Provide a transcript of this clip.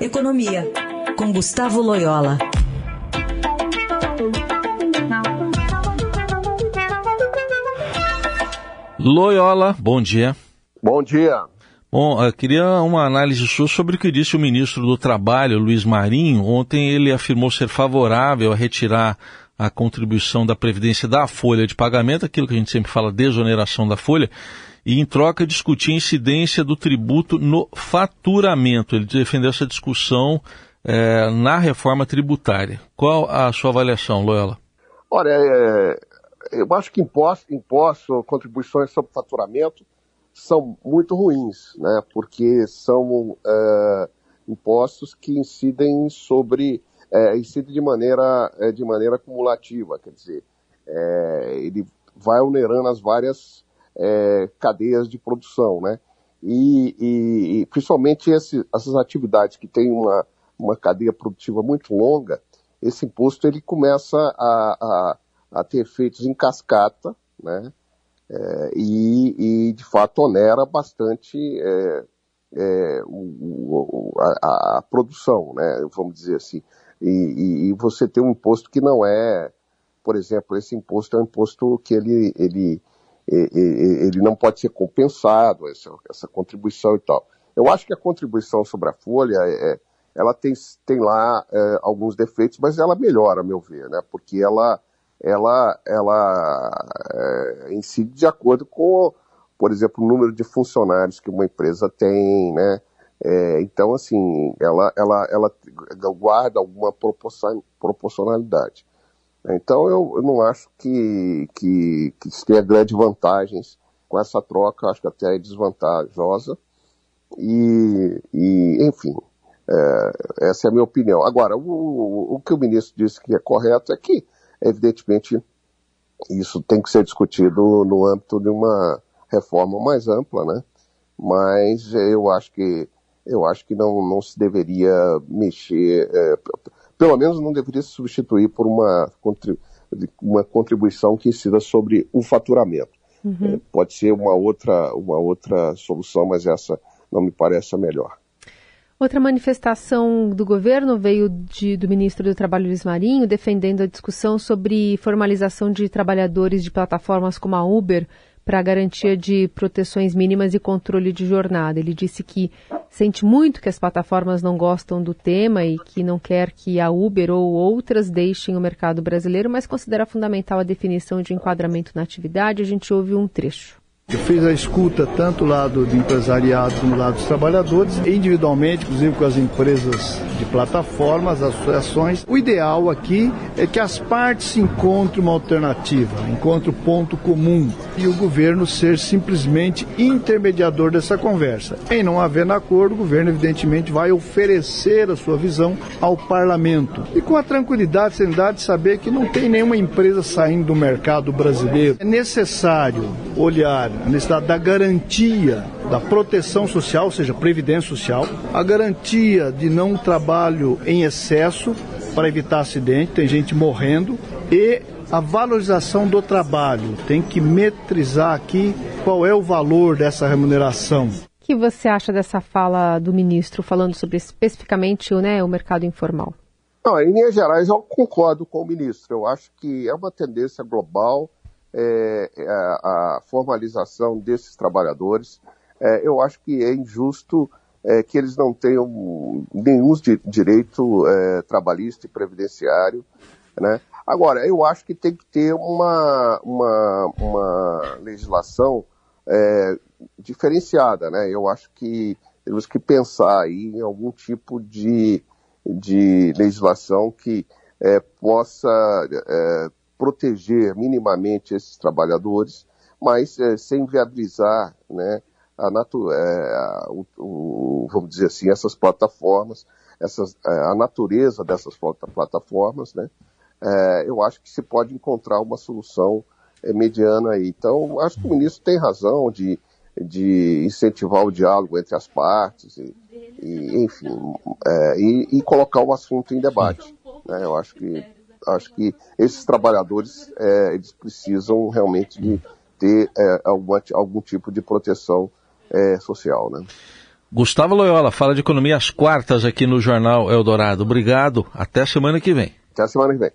Economia, com Gustavo Loyola. Loyola, bom dia. Bom dia. Bom, eu queria uma análise sua sobre o que disse o ministro do Trabalho, Luiz Marinho. Ontem ele afirmou ser favorável a retirar a contribuição da Previdência da folha de pagamento, aquilo que a gente sempre fala, desoneração da folha, e em troca discutir a incidência do tributo no faturamento. Ele defendeu essa discussão é, na reforma tributária. Qual a sua avaliação, Loyola? Olha, é, eu acho que impostos, imposto, contribuições sobre faturamento são muito ruins, né? Porque são é, impostos que incidem sobre é, incidem de maneira é, de maneira acumulativa, quer dizer, é, ele vai onerando as várias é, cadeias de produção, né? E, e, e principalmente esse, essas atividades que têm uma, uma cadeia produtiva muito longa, esse imposto ele começa a, a, a ter efeitos em cascata, né? É, e, e, de fato onera bastante é, é, o, o, a, a, produção, né? Vamos dizer assim. E, e, você tem um imposto que não é, por exemplo, esse imposto é um imposto que ele, ele ele não pode ser compensado, essa, essa contribuição e tal. Eu acho que a contribuição sobre a folha, é, ela tem, tem lá é, alguns defeitos, mas ela melhora, a meu ver, né? Porque ela, ela, ela é, incide de acordo com, por exemplo, o número de funcionários que uma empresa tem, né? É, então, assim, ela, ela, ela guarda alguma proporcionalidade. Então eu, não acho que, que, que tenha grandes vantagens com essa troca, acho que até é desvantajosa. E, e enfim, é, essa é a minha opinião. Agora, o, o que o ministro disse que é correto é que, evidentemente, isso tem que ser discutido no âmbito de uma reforma mais ampla, né? Mas eu acho que eu acho que não, não se deveria mexer. É, pelo menos não deveria se substituir por uma, uma contribuição que incida sobre o faturamento. Uhum. É, pode ser uma outra, uma outra solução, mas essa não me parece a melhor. Outra manifestação do governo veio de, do ministro do Trabalho Luiz Marinho, defendendo a discussão sobre formalização de trabalhadores de plataformas como a Uber para garantia de proteções mínimas e controle de jornada. Ele disse que sente muito que as plataformas não gostam do tema e que não quer que a Uber ou outras deixem o mercado brasileiro, mas considera fundamental a definição de enquadramento na atividade. A gente ouve um trecho. Eu fiz a escuta tanto do lado do empresariado como do lado dos trabalhadores, individualmente, inclusive com as empresas de plataformas, as associações. O ideal aqui é que as partes encontrem uma alternativa, encontrem um ponto comum e o governo ser simplesmente intermediador dessa conversa. Em não havendo acordo, o governo evidentemente vai oferecer a sua visão ao parlamento e com a tranquilidade, serenidade de saber que não tem nenhuma empresa saindo do mercado brasileiro. É necessário olhar a necessidade da garantia da proteção social, ou seja, previdência social, a garantia de não trabalho em excesso para evitar acidente, tem gente morrendo, e a valorização do trabalho. Tem que metrizar aqui qual é o valor dessa remuneração. O que você acha dessa fala do ministro falando sobre especificamente né, o mercado informal? Não, em linhas gerais, eu concordo com o ministro. Eu acho que é uma tendência global é, é, a, formalização desses trabalhadores. É, eu acho que é injusto é, que eles não tenham nenhum di direito é, trabalhista e previdenciário. Né? Agora, eu acho que tem que ter uma, uma, uma legislação é, diferenciada. Né? Eu acho que temos que pensar aí em algum tipo de, de legislação que possa proteger minimamente esses trabalhadores, mas é, sem viabilizar né, a, natu é, a, o, o, vamos dizer assim, essas plataformas, essas, é, a natureza dessas plataformas, né, é, eu acho que se pode encontrar uma solução é, mediana aí. Então, acho que o ministro tem razão de, de incentivar o diálogo entre as partes e, e enfim, é, e, e, colocar o assunto em debate. Né, eu acho que acho que esses trabalhadores é, eles precisam realmente de ter é, algum, algum tipo de proteção é, social, né? Gustavo Loyola fala de economia às quartas aqui no Jornal Eldorado. Obrigado. Até semana que vem. Até semana que vem.